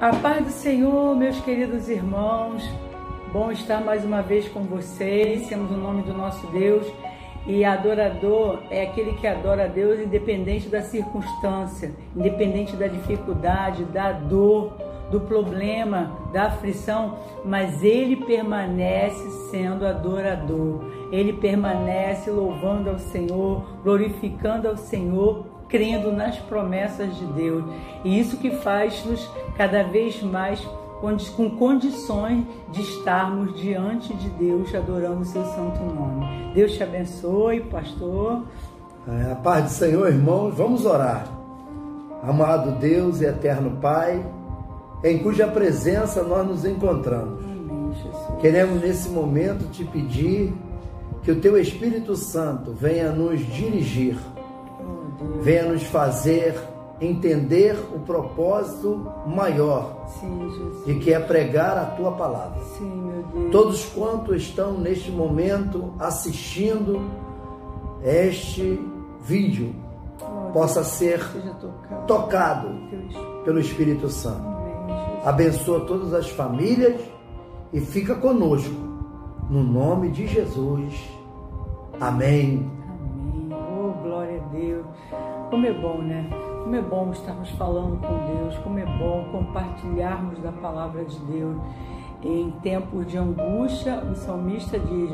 A paz do Senhor, meus queridos irmãos. Bom estar mais uma vez com vocês. Temos o nome do nosso Deus. E adorador é aquele que adora a Deus independente da circunstância, independente da dificuldade, da dor, do problema, da aflição, mas ele permanece sendo adorador. Ele permanece louvando ao Senhor, glorificando ao Senhor crendo nas promessas de Deus. E isso que faz-nos cada vez mais com condições de estarmos diante de Deus adorando o seu santo nome. Deus te abençoe, pastor. É, a paz do Senhor, irmãos, vamos orar. Amado Deus e eterno Pai, em cuja presença nós nos encontramos. Amém, Queremos nesse momento te pedir que o teu Espírito Santo venha nos dirigir venha nos fazer entender o propósito maior Sim, de que é pregar a tua palavra. Sim, Todos quantos estão neste momento assistindo este vídeo oh, possa ser tocado, tocado pelo Espírito Santo. Amém, Abençoa todas as famílias e fica conosco. No nome de Jesus. Amém. Como é bom, né? Como é bom estarmos falando com Deus, como é bom compartilharmos da palavra de Deus. Em tempos de angústia, o salmista diz: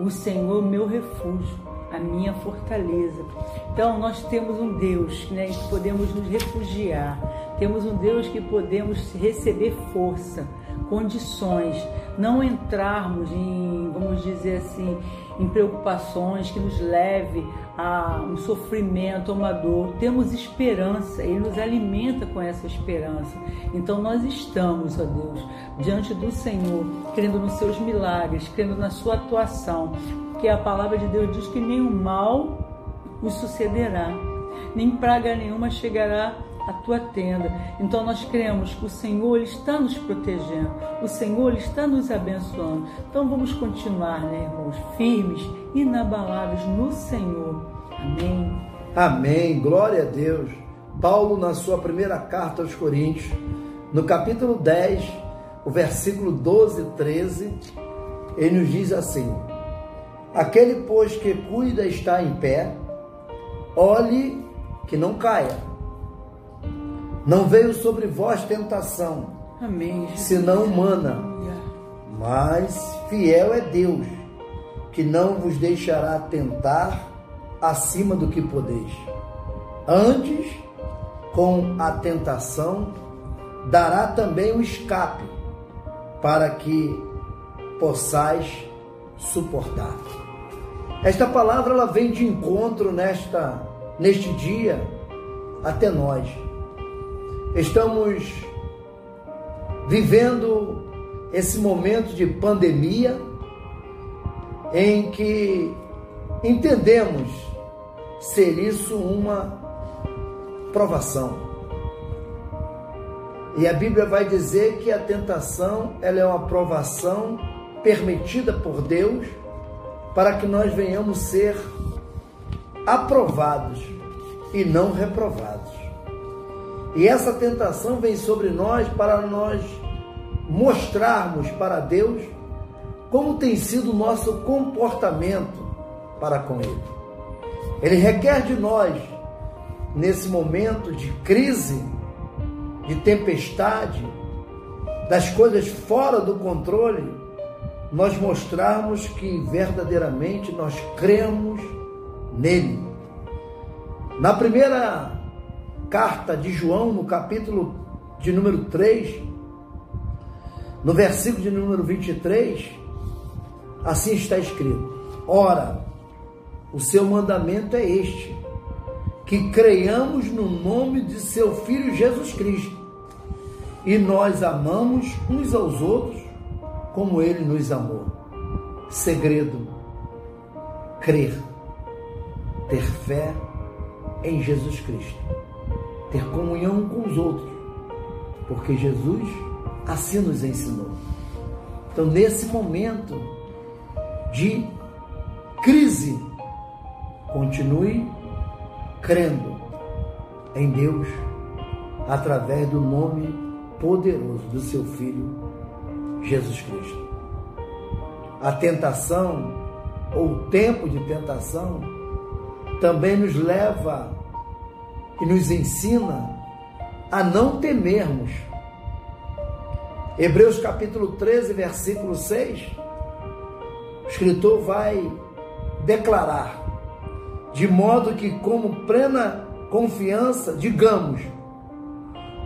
O Senhor, meu refúgio, a minha fortaleza. Então, nós temos um Deus né, que podemos nos refugiar, temos um Deus que podemos receber força, condições, não entrarmos em, vamos dizer assim, em preocupações que nos leve a um sofrimento, a uma dor. Temos esperança, Ele nos alimenta com essa esperança. Então nós estamos, ó Deus, diante do Senhor, crendo nos seus milagres, crendo na sua atuação, porque a palavra de Deus diz que nenhum mal nos sucederá, nem praga nenhuma chegará a tua tenda. Então nós cremos que o Senhor está nos protegendo, o Senhor está nos abençoando. Então vamos continuar, né, irmãos, firmes, inabaláveis no Senhor. Amém. Amém. Glória a Deus. Paulo, na sua primeira carta aos Coríntios, no capítulo 10, o versículo 12 e 13, ele nos diz assim: Aquele, pois, que cuida está em pé, olhe que não caia. Não veio sobre vós tentação, Amém, senão humana, mas fiel é Deus, que não vos deixará tentar acima do que podeis. Antes, com a tentação, dará também o escape, para que possais suportar. Esta palavra ela vem de encontro nesta neste dia até nós Estamos vivendo esse momento de pandemia em que entendemos ser isso uma provação. E a Bíblia vai dizer que a tentação ela é uma provação permitida por Deus para que nós venhamos ser aprovados e não reprovados. E essa tentação vem sobre nós para nós mostrarmos para Deus como tem sido o nosso comportamento para com Ele. Ele requer de nós, nesse momento de crise, de tempestade, das coisas fora do controle, nós mostrarmos que verdadeiramente nós cremos nele. Na primeira carta de João, no capítulo de número 3, no versículo de número 23, assim está escrito: Ora, o seu mandamento é este, que creiamos no nome de seu Filho Jesus Cristo, e nós amamos uns aos outros como ele nos amou. Segredo: crer, ter fé em Jesus Cristo ter comunhão com os outros, porque Jesus assim nos ensinou. Então, nesse momento de crise, continue crendo em Deus através do nome poderoso do seu Filho Jesus Cristo. A tentação, ou o tempo de tentação, também nos leva e nos ensina a não temermos. Hebreus capítulo 13, versículo 6, o escritor vai declarar, de modo que, como plena confiança, digamos: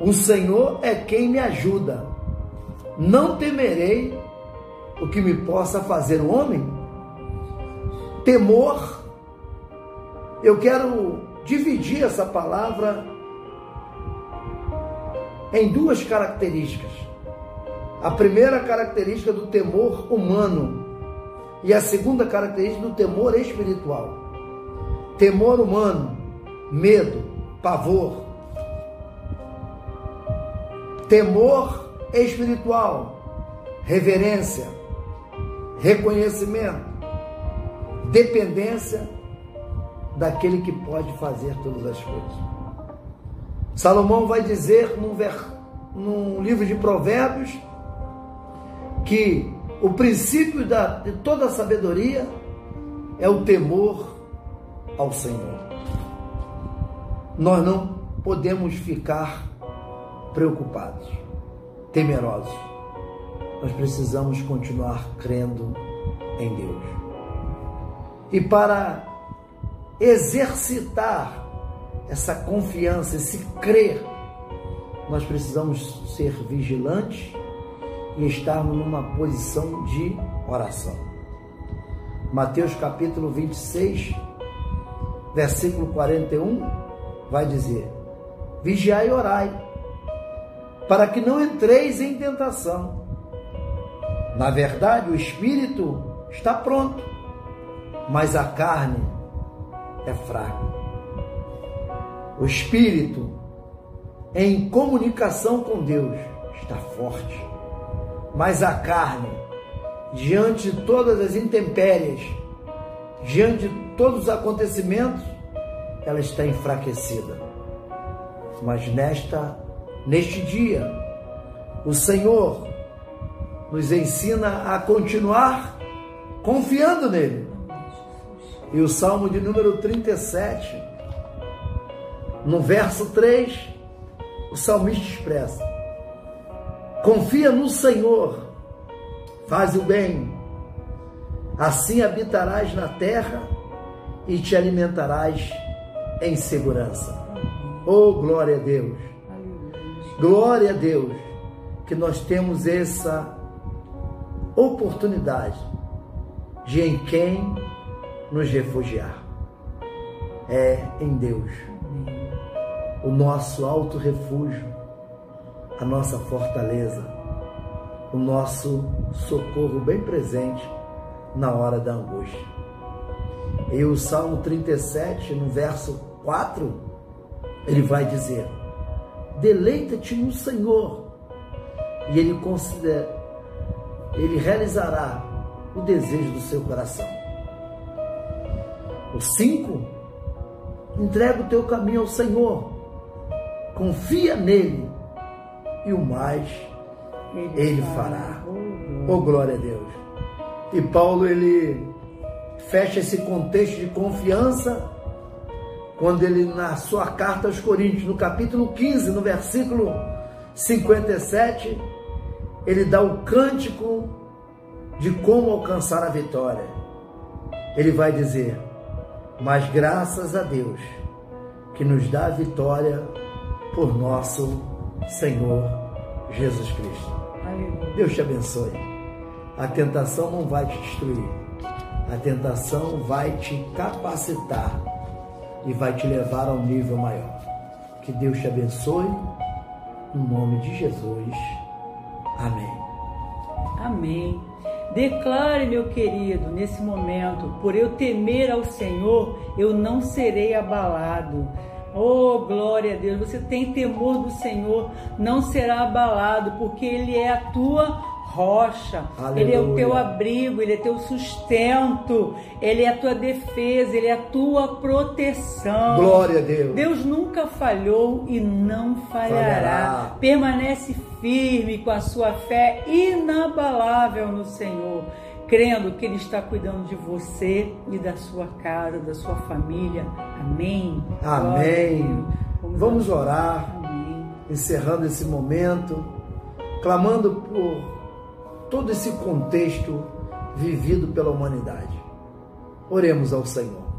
O Senhor é quem me ajuda, não temerei o que me possa fazer o homem. Temor, eu quero dividir essa palavra em duas características. A primeira característica do temor humano e a segunda característica do temor espiritual. Temor humano, medo, pavor. Temor espiritual, reverência, reconhecimento, dependência daquele que pode fazer todas as coisas. Salomão vai dizer num, ver, num livro de Provérbios que o princípio da, de toda a sabedoria é o temor ao Senhor. Nós não podemos ficar preocupados, temerosos. Nós precisamos continuar crendo em Deus. E para exercitar essa confiança, esse crer, nós precisamos ser vigilantes e estarmos numa posição de oração. Mateus capítulo 26, versículo 41, vai dizer: Vigiai e orai, para que não entreis em tentação. Na verdade, o espírito está pronto, mas a carne é fraca. O espírito, em comunicação com Deus, está forte mas a carne, diante de todas as intempéries, diante de todos os acontecimentos, ela está enfraquecida. Mas nesta neste dia, o Senhor nos ensina a continuar confiando nele. E o Salmo de número 37, no verso 3, o salmista expressa: Confia no Senhor, faz o bem, assim habitarás na terra e te alimentarás em segurança. Oh, glória a Deus! Glória a Deus que nós temos essa oportunidade de em quem nos refugiar. É em Deus, o nosso alto refúgio a nossa fortaleza, o nosso socorro bem presente na hora da angústia. E o Salmo 37, no verso 4, ele vai dizer: Deleita-te no Senhor, e ele considera, ele realizará o desejo do seu coração. O 5, entrega o teu caminho ao Senhor, confia nele e o mais ele fará. Oh, glória a Deus. E Paulo ele fecha esse contexto de confiança quando ele na sua carta aos Coríntios, no capítulo 15, no versículo 57, ele dá o cântico de como alcançar a vitória. Ele vai dizer: "Mas graças a Deus que nos dá a vitória por nosso Senhor Jesus Cristo. Deus te abençoe. A tentação não vai te destruir. A tentação vai te capacitar e vai te levar a um nível maior. Que Deus te abençoe. No nome de Jesus. Amém. Amém. Declare, meu querido, nesse momento, por eu temer ao Senhor, eu não serei abalado. Oh, glória a Deus! Você tem temor do Senhor, não será abalado, porque Ele é a tua rocha, Aleluia. Ele é o teu abrigo, Ele é teu sustento, Ele é a tua defesa, Ele é a tua proteção. Glória a Deus. Deus nunca falhou e não falhará. Falhará. Permanece firme com a sua fé inabalável no Senhor, crendo que Ele está cuidando de você e da sua casa, da sua família. Amém. Amém. Deus. Vamos orar, Amém. encerrando esse momento, clamando por todo esse contexto vivido pela humanidade. Oremos ao Senhor.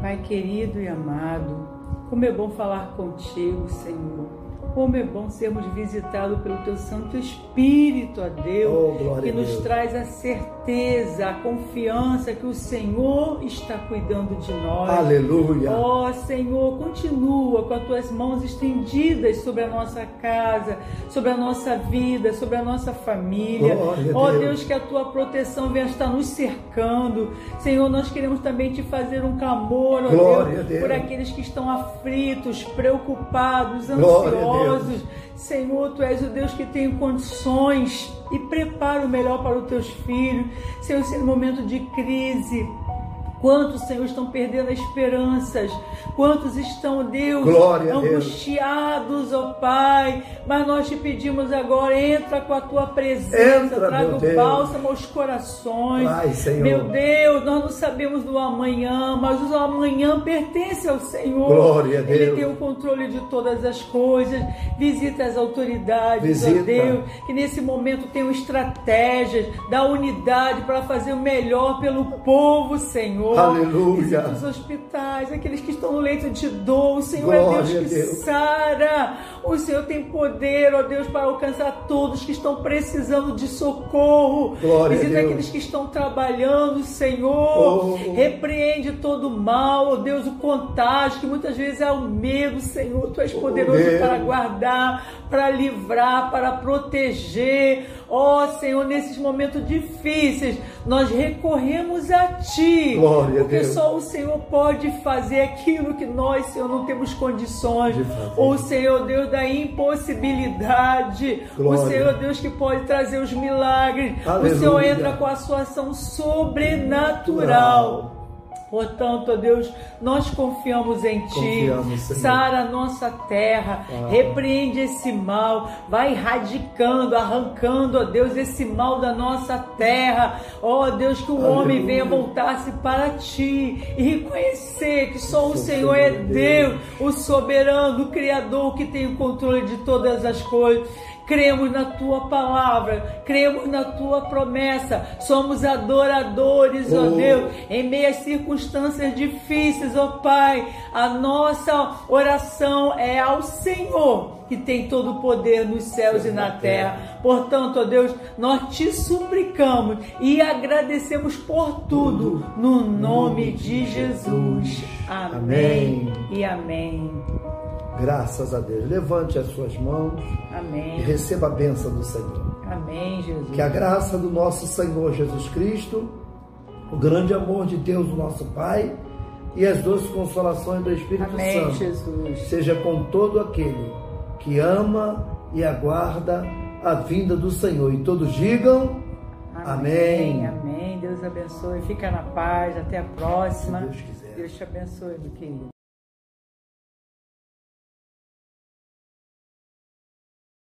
Pai querido e amado, como é bom falar contigo, Senhor. Como é bom sermos visitados pelo Teu Santo Espírito, ó Deus, Oh, que nos Deus. traz a certeza, a confiança que o Senhor está cuidando de nós. Aleluia. Ó Senhor, continua com as tuas mãos estendidas sobre a nossa casa, sobre a nossa vida, sobre a nossa família. Glória Ó Deus. Deus, que a tua proteção venha estar nos cercando. Senhor, nós queremos também te fazer um clamor, ó Deus, Deus. por aqueles que estão aflitos, preocupados, ansiosos. Deus. Senhor, tu és o Deus que tem condições e prepara o melhor para os teus filhos. Senhor, esse momento de crise, Quantos, Senhor, estão perdendo esperanças? Quantos estão, Deus, Glória Deus. angustiados, ó Pai? Mas nós te pedimos agora, entra com a tua presença, Entra, traga o Deus. bálsamo aos corações. Senhor. Meu Deus, nós não sabemos do amanhã, mas o amanhã pertence ao Senhor. Glória a Ele Deus. tem o controle de todas as coisas. Visita as autoridades, Visita. ó Deus, que nesse momento tenham estratégias da unidade para fazer o melhor pelo povo, Senhor. Aleluia. Visita os hospitais, aqueles que estão no leito de dor. O Senhor Glória é Deus que Deus. sara. O Senhor tem poder, ó Deus, para alcançar todos que estão precisando de socorro. Glória a Visita aqueles que estão trabalhando, Senhor. Oh. Repreende todo o mal, ó Deus, o contágio, que muitas vezes é o medo, Senhor. Tu és poderoso medo. para guardar, para livrar, para proteger. Ó Senhor, nesses momentos difíceis, nós recorremos a Ti. Glória a porque Deus. só o Senhor pode fazer aquilo que nós, Senhor, não temos condições. O Senhor, Deus da impossibilidade. Glória. O Senhor, Deus que pode trazer os milagres. O Aleluia. Senhor entra com a sua ação sobrenatural. Portanto, ó Deus, nós confiamos em Ti. Confiamos, Senhor. Sara a nossa terra, Ah. repreende esse mal, vai erradicando, arrancando, ó Deus, esse mal da nossa terra. Ó Deus, que o Aleluia. homem venha voltar-se para Ti e reconhecer que só o Sou Senhor é Senhor Deus, o soberano, o Criador que tem o controle de todas as coisas. Cremos na tua palavra, cremos na tua promessa, somos adoradores, ó Oh. Deus, em meio às circunstâncias difíceis, ó Pai. A nossa oração é ao Senhor, que tem todo o poder nos céus e na terra. Portanto, ó Deus, nós te suplicamos e agradecemos por tudo, no nome de Jesus. Amém Amém. e amém. Graças a Deus. Levante as suas mãos e Amém. receba a bênção do Senhor. Amém, Jesus. Que a graça do nosso Senhor Jesus Cristo, o grande amor de Deus, o nosso Pai, e as doces consolações do Espírito Amém, Santo Jesus. seja com todo aquele que ama e aguarda a vinda do Senhor. E todos digam Amém. Amém. Deus abençoe. Fica na paz. Até a próxima. Se Deus quiser. Deus te abençoe, meu querido.